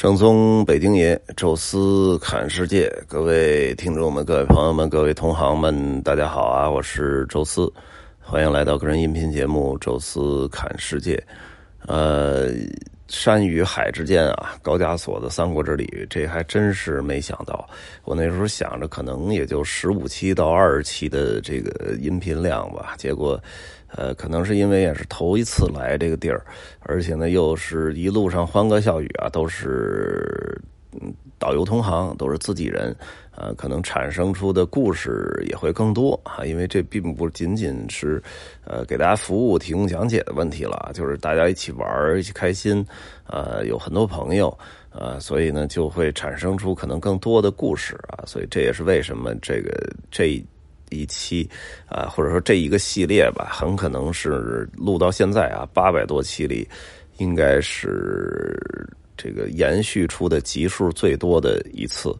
正宗北京爷，宙斯侃世界，各位听众们、各位朋友们、各位同行们，大家好啊！我是宙斯，欢迎来到个人音频节目《宙斯侃世界》。呃，山与海之间啊，高加索的三国之旅，这还真是没想到。我那时候想着可能也就十五期到二十期的这个音频量吧，结果。呃，可能是因为也是头一次来这个地儿，而且呢，又是一路上欢歌笑语啊，都是嗯导游同行，都是自己人，呃，可能产生出的故事也会更多啊。因为这并不仅仅是呃给大家服务、提供讲解的问题了，就是大家一起玩一起开心，呃，有很多朋友，呃，所以呢，就会产生出可能更多的故事啊。所以这也是为什么这个这。一期啊，或者说这一个系列吧，很可能是录到现在啊，八百多期里，应该是这个延续出的集数最多的一次。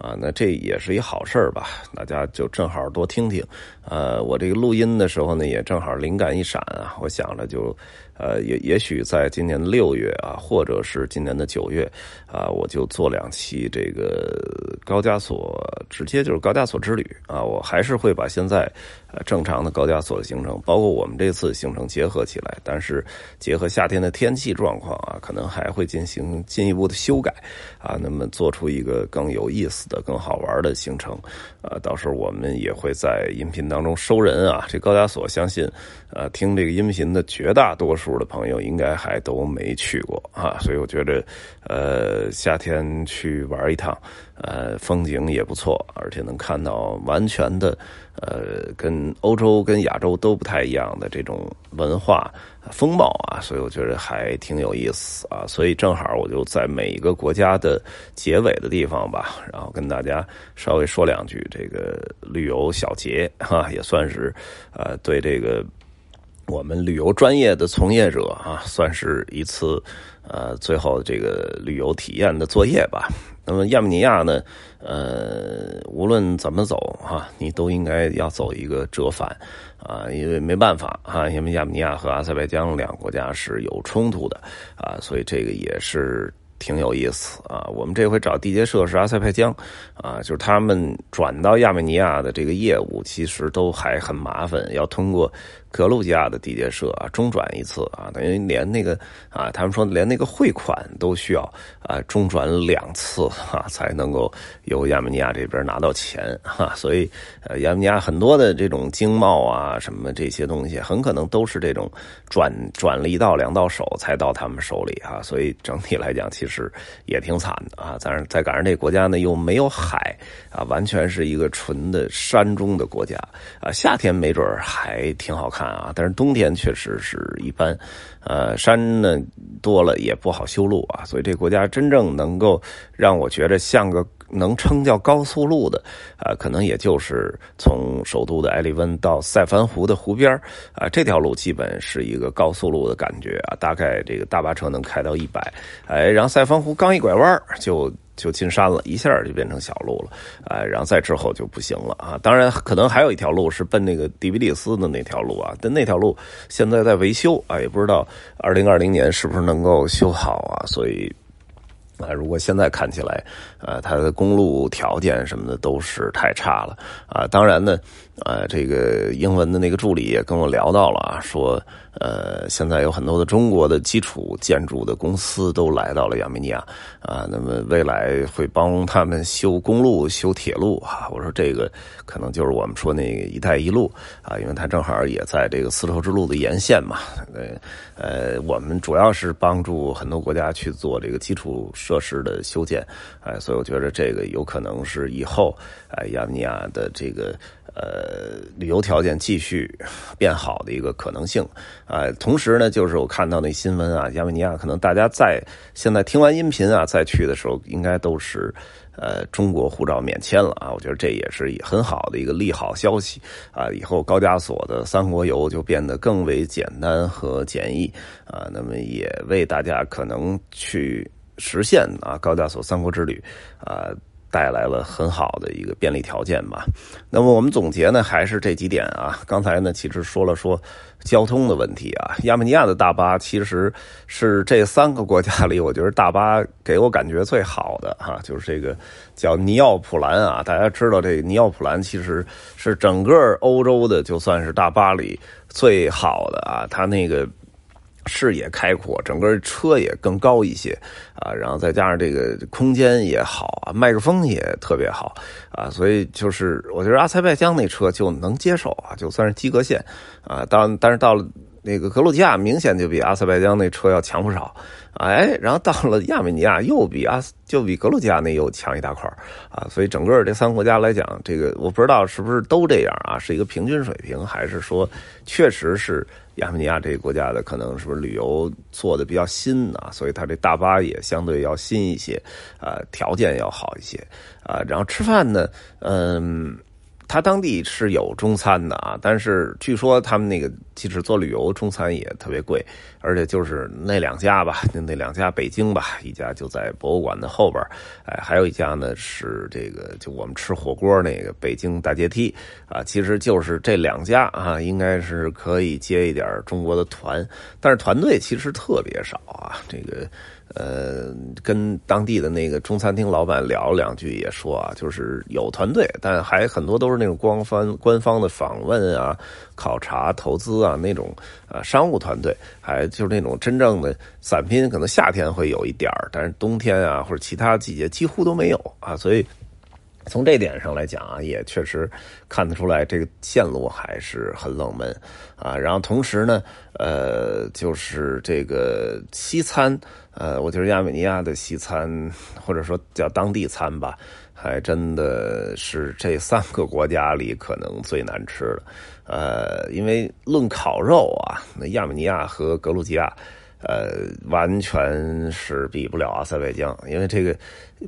啊。那这也是一好事儿吧？大家就正好多听听。呃，我这个录音的时候呢，也正好灵感一闪啊，我想着就。呃，也也许在今年六月啊，或者是今年的九月啊，我就做两期这个高加索，直接就是高加索之旅啊。我还是会把现在呃正常的高加索的行程，包括我们这次行程结合起来，但是结合夏天的天气状况啊，可能还会进行进一步的修改啊，那么做出一个更有意思的、更好玩的行程啊。到时候我们也会在音频当中收人啊。这高加索，相信呃听这个音频的绝大多数。的朋友应该还都没去过啊，所以我觉得，呃，夏天去玩一趟，呃，风景也不错，而且能看到完全的，呃，跟欧洲、跟亚洲都不太一样的这种文化风貌啊，所以我觉得还挺有意思啊。所以正好我就在每一个国家的结尾的地方吧，然后跟大家稍微说两句这个旅游小结哈，也算是呃对这个。我们旅游专业的从业者啊，算是一次呃最后这个旅游体验的作业吧。那么亚美尼亚呢，呃，无论怎么走哈，你都应该要走一个折返啊，因为没办法啊，因为亚美尼亚和阿塞拜疆两个国家是有冲突的啊，所以这个也是。挺有意思啊！我们这回找地接社是阿塞拜疆，啊，就是他们转到亚美尼亚的这个业务，其实都还很麻烦，要通过格鲁吉亚的地接社啊中转一次啊，等于连那个啊，他们说连那个汇款都需要啊中转两次哈，才能够由亚美尼亚这边拿到钱哈。所以呃，亚美尼亚很多的这种经贸啊什么这些东西，很可能都是这种转转了一道两到手才到他们手里哈。所以整体来讲，其实。是也挺惨的啊！但是再赶上这国家呢，又没有海啊，完全是一个纯的山中的国家啊。夏天没准还挺好看啊，但是冬天确实是一般。呃，山呢多了也不好修路啊，所以这国家真正能够让我觉得像个。能称叫高速路的，啊，可能也就是从首都的埃利温到塞凡湖的湖边啊，这条路基本是一个高速路的感觉啊，大概这个大巴车能开到一百，哎，然后塞凡湖刚一拐弯就就进山了，一下就变成小路了，哎，然后再之后就不行了啊，当然可能还有一条路是奔那个迪比利斯的那条路啊，但那条路现在在维修啊，也不知道二零二零年是不是能够修好啊，所以。啊，如果现在看起来，呃，它的公路条件什么的都是太差了啊。当然呢，呃，这个英文的那个助理也跟我聊到了啊，说。呃，现在有很多的中国的基础建筑的公司都来到了亚美尼亚啊，那么未来会帮他们修公路、修铁路啊。我说这个可能就是我们说那个“一带一路”啊，因为它正好也在这个丝绸之路的沿线嘛。呃，呃，我们主要是帮助很多国家去做这个基础设施的修建，哎，所以我觉得这个有可能是以后哎亚美尼亚的这个。呃，呃旅游条件继续变好的一个可能性啊。同时呢，就是我看到那新闻啊，亚美尼亚可能大家在现在听完音频啊，再去的时候，应该都是呃中国护照免签了啊。我觉得这也是很好的一个利好消息啊。以后高加索的三国游就变得更为简单和简易啊。那么也为大家可能去实现啊高加索三国之旅啊。带来了很好的一个便利条件吧。那么我们总结呢，还是这几点啊。刚才呢，其实说了说交通的问题啊。亚美尼亚的大巴其实是这三个国家里，我觉得大巴给我感觉最好的哈，就是这个叫尼奥普兰啊。大家知道这尼奥普兰其实是整个欧洲的，就算是大巴里最好的啊。它那个。视野开阔，整个车也更高一些啊，然后再加上这个空间也好啊，麦克风也特别好啊，所以就是我觉得阿塞拜疆那车就能接受啊，就算是及格线啊。当但是到了那个格鲁吉亚，明显就比阿塞拜疆那车要强不少，哎，然后到了亚美尼亚又比阿就比格鲁吉亚那又强一大块啊，所以整个这三个国家来讲，这个我不知道是不是都这样啊，是一个平均水平，还是说确实是。亚美尼亚这个国家的可能是不是旅游做的比较新啊，所以它这大巴也相对要新一些，啊，条件要好一些，啊，然后吃饭呢，嗯。他当地是有中餐的啊，但是据说他们那个即使做旅游，中餐也特别贵，而且就是那两家吧，那两家北京吧，一家就在博物馆的后边，哎，还有一家呢是这个就我们吃火锅那个北京大阶梯啊，其实就是这两家啊，应该是可以接一点中国的团，但是团队其实特别少啊，这个。呃，跟当地的那个中餐厅老板聊两句，也说啊，就是有团队，但还很多都是那种官方官方的访问啊、考察、投资啊那种啊商务团队，还就是那种真正的散拼，可能夏天会有一点，但是冬天啊或者其他季节几乎都没有啊，所以。从这点上来讲啊，也确实看得出来，这个线路还是很冷门啊。然后同时呢，呃，就是这个西餐，呃，我觉得亚美尼亚的西餐或者说叫当地餐吧，还真的是这三个国家里可能最难吃的。呃，因为论烤肉啊，那亚美尼亚和格鲁吉亚。呃，完全是比不了阿塞拜疆，因为这个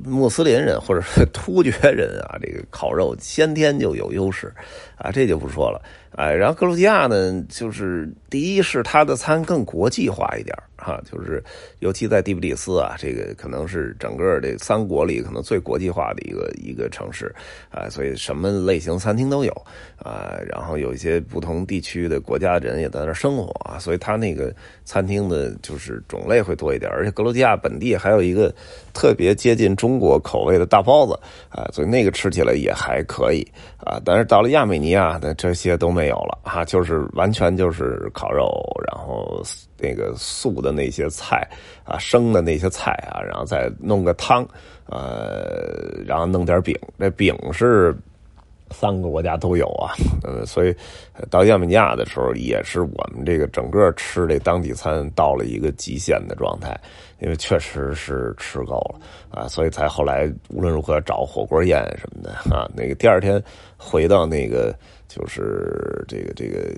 穆斯林人或者是突厥人啊，这个烤肉先天就有优势啊，这就不说了。哎，然后格鲁吉亚呢，就是第一是它的餐更国际化一点哈，就是尤其在第比利斯啊，这个可能是整个这三国里可能最国际化的一个一个城市啊，所以什么类型餐厅都有啊，然后有一些不同地区的国家的人也在那生活啊，所以它那个餐厅的就是种类会多一点，而且格鲁吉亚本地还有一个特别接近中国口味的大包子啊，所以那个吃起来也还可以啊，但是到了亚美尼亚的这些都没。有了哈，就是完全就是烤肉，然后那个素的那些菜啊，生的那些菜啊，然后再弄个汤，呃，然后弄点饼。这饼是三个国家都有啊，呃，所以到亚美尼亚的时候，也是我们这个整个吃这当地餐到了一个极限的状态，因为确实是吃够了啊，所以才后来无论如何找火锅宴什么的啊，那个第二天回到那个。就是这个这个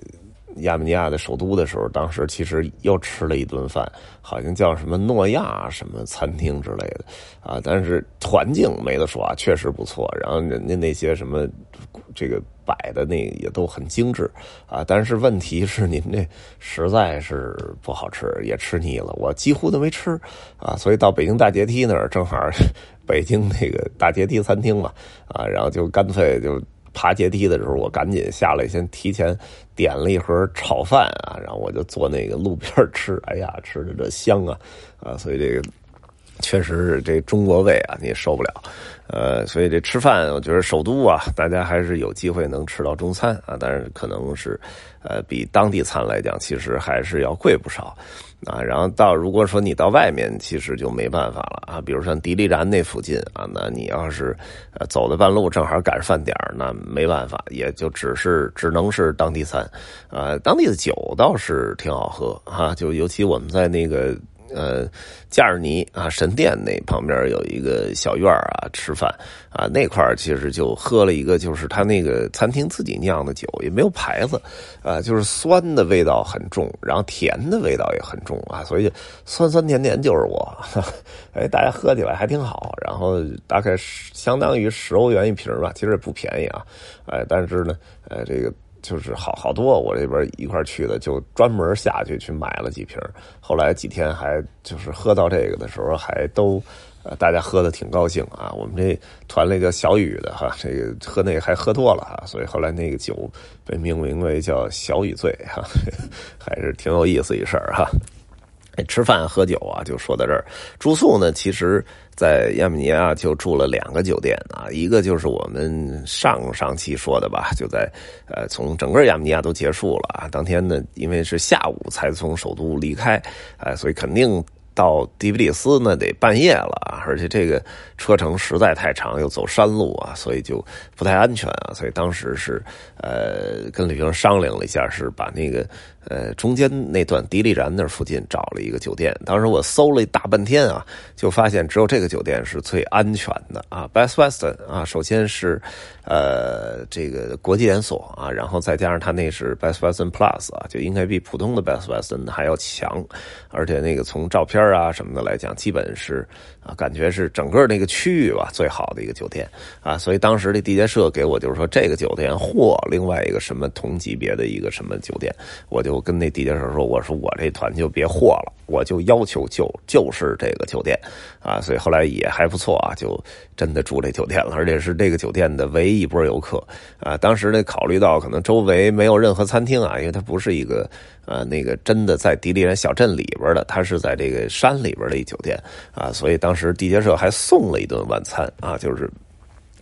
亚美尼亚的首都的时候，当时其实又吃了一顿饭，好像叫什么诺亚什么餐厅之类的啊。但是环境没得说啊，确实不错。然后人家那些什么这个摆的那也都很精致啊。但是问题是您这实在是不好吃，也吃腻了。我几乎都没吃啊。所以到北京大阶梯那儿，正好 北京那个大阶梯餐厅嘛啊，然后就干脆就。爬阶梯的时候，我赶紧下来，先提前点了一盒炒饭啊，然后我就坐那个路边吃。哎呀，吃的这香啊啊！所以这个确实是这中国胃啊，你也受不了。呃，所以这吃饭，我觉得首都啊，大家还是有机会能吃到中餐啊，但是可能是呃，比当地餐来讲，其实还是要贵不少。啊，然后到如果说你到外面，其实就没办法了啊。比如像迪丽然那附近啊，那你要是呃走的半路正好赶上饭点那没办法，也就只是只能是当地餐。呃，当地的酒倒是挺好喝啊，就尤其我们在那个。呃，加尔尼啊，神殿那旁边有一个小院啊，吃饭啊，那块其实就喝了一个，就是他那个餐厅自己酿的酒，也没有牌子，啊，就是酸的味道很重，然后甜的味道也很重啊，所以酸酸甜甜就是我，哎，大家喝起来还挺好，然后大概相当于十欧元一瓶吧，其实也不便宜啊，哎，但是呢，呃，这个。就是好好多，我这边一块去的，就专门下去去买了几瓶。后来几天还就是喝到这个的时候，还都呃大家喝的挺高兴啊。我们这团了一个小雨的哈，这个喝那个还喝多了哈，所以后来那个酒被命名为叫小雨醉哈，还是挺有意思一事儿哈。吃饭喝酒啊，就说到这儿。住宿呢，其实，在亚美尼亚就住了两个酒店啊，一个就是我们上上期说的吧，就在呃，从整个亚美尼亚都结束了啊。当天呢，因为是下午才从首都离开，哎，所以肯定到迪比利斯呢得半夜了，而且这个车程实在太长，又走山路啊，所以就不太安全啊。所以当时是呃，跟旅行商量了一下，是把那个。呃，中间那段迪丽然那附近找了一个酒店，当时我搜了一大半天啊，就发现只有这个酒店是最安全的啊，Best Western 啊，首先是呃这个国际连锁啊，然后再加上它那是 Best Western Plus 啊，就应该比普通的 Best Western 还要强，而且那个从照片啊什么的来讲，基本是啊感觉是整个那个区域吧最好的一个酒店啊，所以当时这地接社给我就是说这个酒店或另外一个什么同级别的一个什么酒店，我就。我跟那地接社说：“我说我这团就别货了，我就要求就就是这个酒店啊，所以后来也还不错啊，就真的住这酒店了，而且是这个酒店的唯一一波游客啊。当时呢，考虑到可能周围没有任何餐厅啊，因为它不是一个呃那个真的在迪丽人小镇里边的，它是在这个山里边的一酒店啊，所以当时地接社还送了一顿晚餐啊，就是。”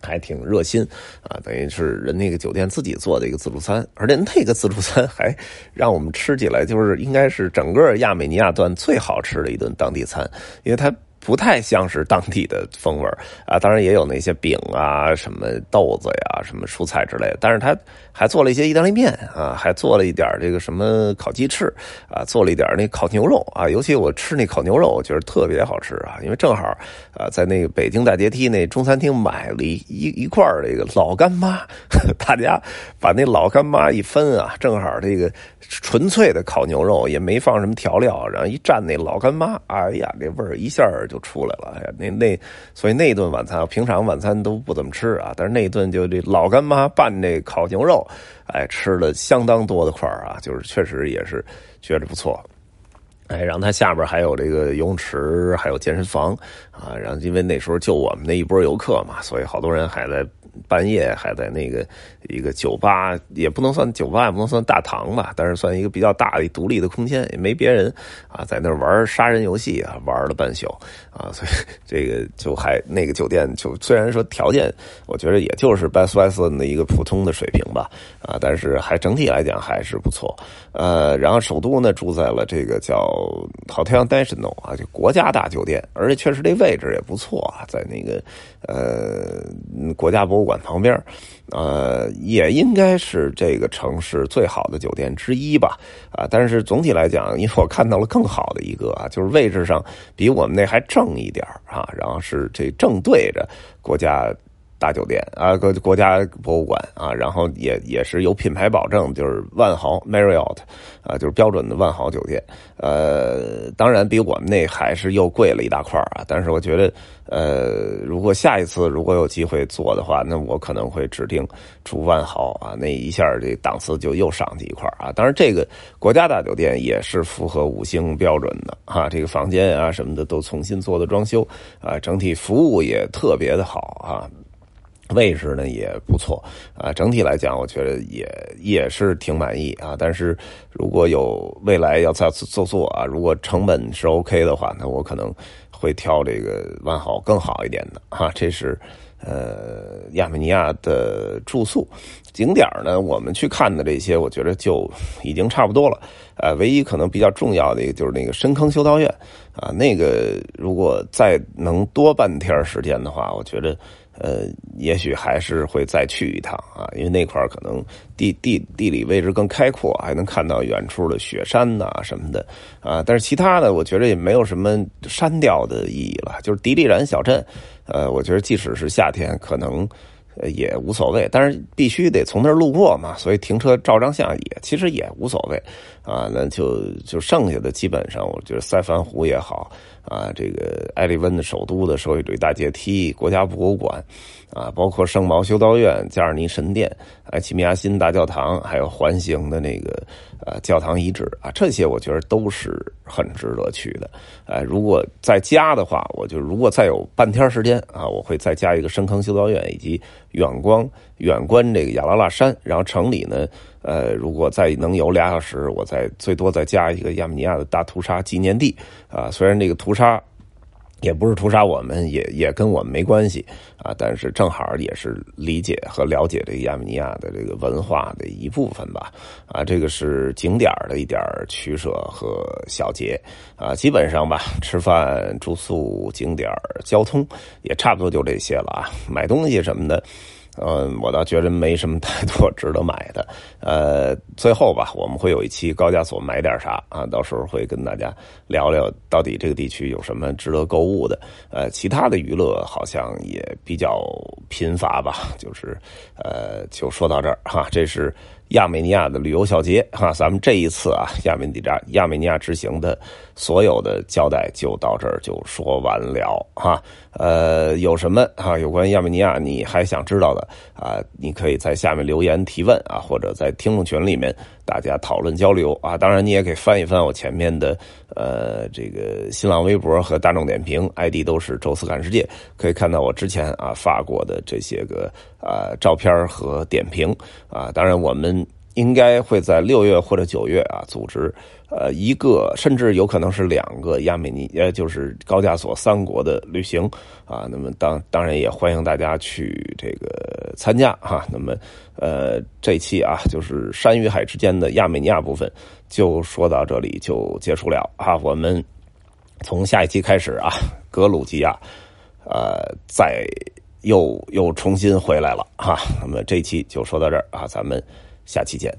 还挺热心啊，等于是人那个酒店自己做的一个自助餐，而且那个自助餐还让我们吃起来，就是应该是整个亚美尼亚段最好吃的一顿当地餐，因为它。不太像是当地的风味啊，当然也有那些饼啊、什么豆子呀、什么蔬菜之类的，但是他还做了一些意大利面啊，还做了一点这个什么烤鸡翅啊，做了一点那烤牛肉啊，尤其我吃那烤牛肉，我觉得特别好吃啊，因为正好啊在那个北京大阶梯那中餐厅买了一一块这个老干妈，大家把那老干妈一分啊，正好这个纯粹的烤牛肉也没放什么调料，然后一蘸那老干妈，哎呀，这味儿一下就出来了，哎呀，那那，所以那顿晚餐，平常晚餐都不怎么吃啊，但是那顿就这老干妈拌这烤牛肉，哎，吃了相当多的块啊，就是确实也是觉着不错，哎，然后它下边还有这个游泳池，还有健身房啊，然后因为那时候就我们那一波游客嘛，所以好多人还在。半夜还在那个一个酒吧，也不能算酒吧，也不能算大堂吧，但是算一个比较大的独立的空间，也没别人啊，在那玩杀人游戏啊，玩了半宿啊，所以 这个就还那个酒店就虽然说条件，我觉得也就是 Best Western 的一个普通的水平吧啊，但是还整体来讲还是不错。呃，然后首都呢住在了这个叫 Hotel National 啊，就国家大酒店，而且确实这位置也不错啊，在那个呃国家博物馆旁边，呃，也应该是这个城市最好的酒店之一吧啊。但是总体来讲，因为我看到了更好的一个啊，就是位置上比我们那还正一点啊，然后是这正对着国家。大酒店啊，国国家博物馆啊，然后也也是有品牌保证，就是万豪 Marriott 啊，就是标准的万豪酒店。呃，当然比我们那还是又贵了一大块啊。但是我觉得，呃，如果下一次如果有机会做的话，那我可能会指定住万豪啊，那一下这档次就又上去一块啊。当然，这个国家大酒店也是符合五星标准的啊，这个房间啊什么的都重新做的装修啊，整体服务也特别的好啊。位置呢也不错啊，整体来讲，我觉得也也是挺满意啊。但是如果有未来要再做做啊，如果成本是 OK 的话，那我可能会挑这个万豪更好一点的哈。这是呃亚美尼亚的住宿景点呢，我们去看的这些，我觉得就已经差不多了。呃，唯一可能比较重要的一个就是那个深坑修道院啊，那个如果再能多半天时间的话，我觉得。呃，也许还是会再去一趟啊，因为那块可能地地地理位置更开阔，还能看到远处的雪山呐什么的啊。但是其他的，我觉得也没有什么删掉的意义了。就是迪丽然小镇，呃，我觉得即使是夏天，可能也无所谓。但是必须得从那儿路过嘛，所以停车照张相也其实也无所谓啊。那就就剩下的基本上，我觉得塞凡湖也好啊，这个埃利温的首都的社会主义大阶梯、国家博物馆，啊，包括圣毛修道院、加尔尼神殿、埃奇米亚新大教堂，还有环形的那个呃教堂遗址啊，这些我觉得都是很值得去的。呃，如果在家的话，我就如果再有半天时间啊，我会再加一个深坑修道院以及远光远观这个亚拉拉山，然后城里呢。呃，如果再能有俩小时，我再最多再加一个亚美尼亚的大屠杀纪念地啊。虽然这个屠杀也不是屠杀我们，也也跟我们没关系啊，但是正好也是理解和了解这个亚美尼亚的这个文化的一部分吧。啊，这个是景点的一点取舍和小节啊，基本上吧，吃饭、住宿、景点、交通也差不多就这些了啊。买东西什么的。嗯，我倒觉得没什么太多值得买的。呃，最后吧，我们会有一期高加索买点啥啊？到时候会跟大家聊聊到底这个地区有什么值得购物的。呃，其他的娱乐好像也比较贫乏吧。就是呃，就说到这儿哈。这是亚美尼亚的旅游小节哈。咱们这一次啊，亚美尼亚亚美尼亚之行的所有的交代就到这儿就说完了哈。呃，有什么啊？有关亚美尼亚你还想知道的啊？你可以在下面留言提问啊，或者在听众群里面大家讨论交流啊。当然，你也可以翻一翻我前面的呃这个新浪微博和大众点评，ID 都是周四看世界，可以看到我之前啊发过的这些个啊照片和点评啊。当然，我们应该会在六月或者九月啊组织。呃，一个甚至有可能是两个亚美尼，呃，就是高加索三国的旅行啊。那么当当然也欢迎大家去这个参加哈。那么呃，这期啊，就是山与海之间的亚美尼亚部分就说到这里就结束了啊。我们从下一期开始啊，格鲁吉亚呃，再又又重新回来了哈。那么这期就说到这儿啊，咱们下期见。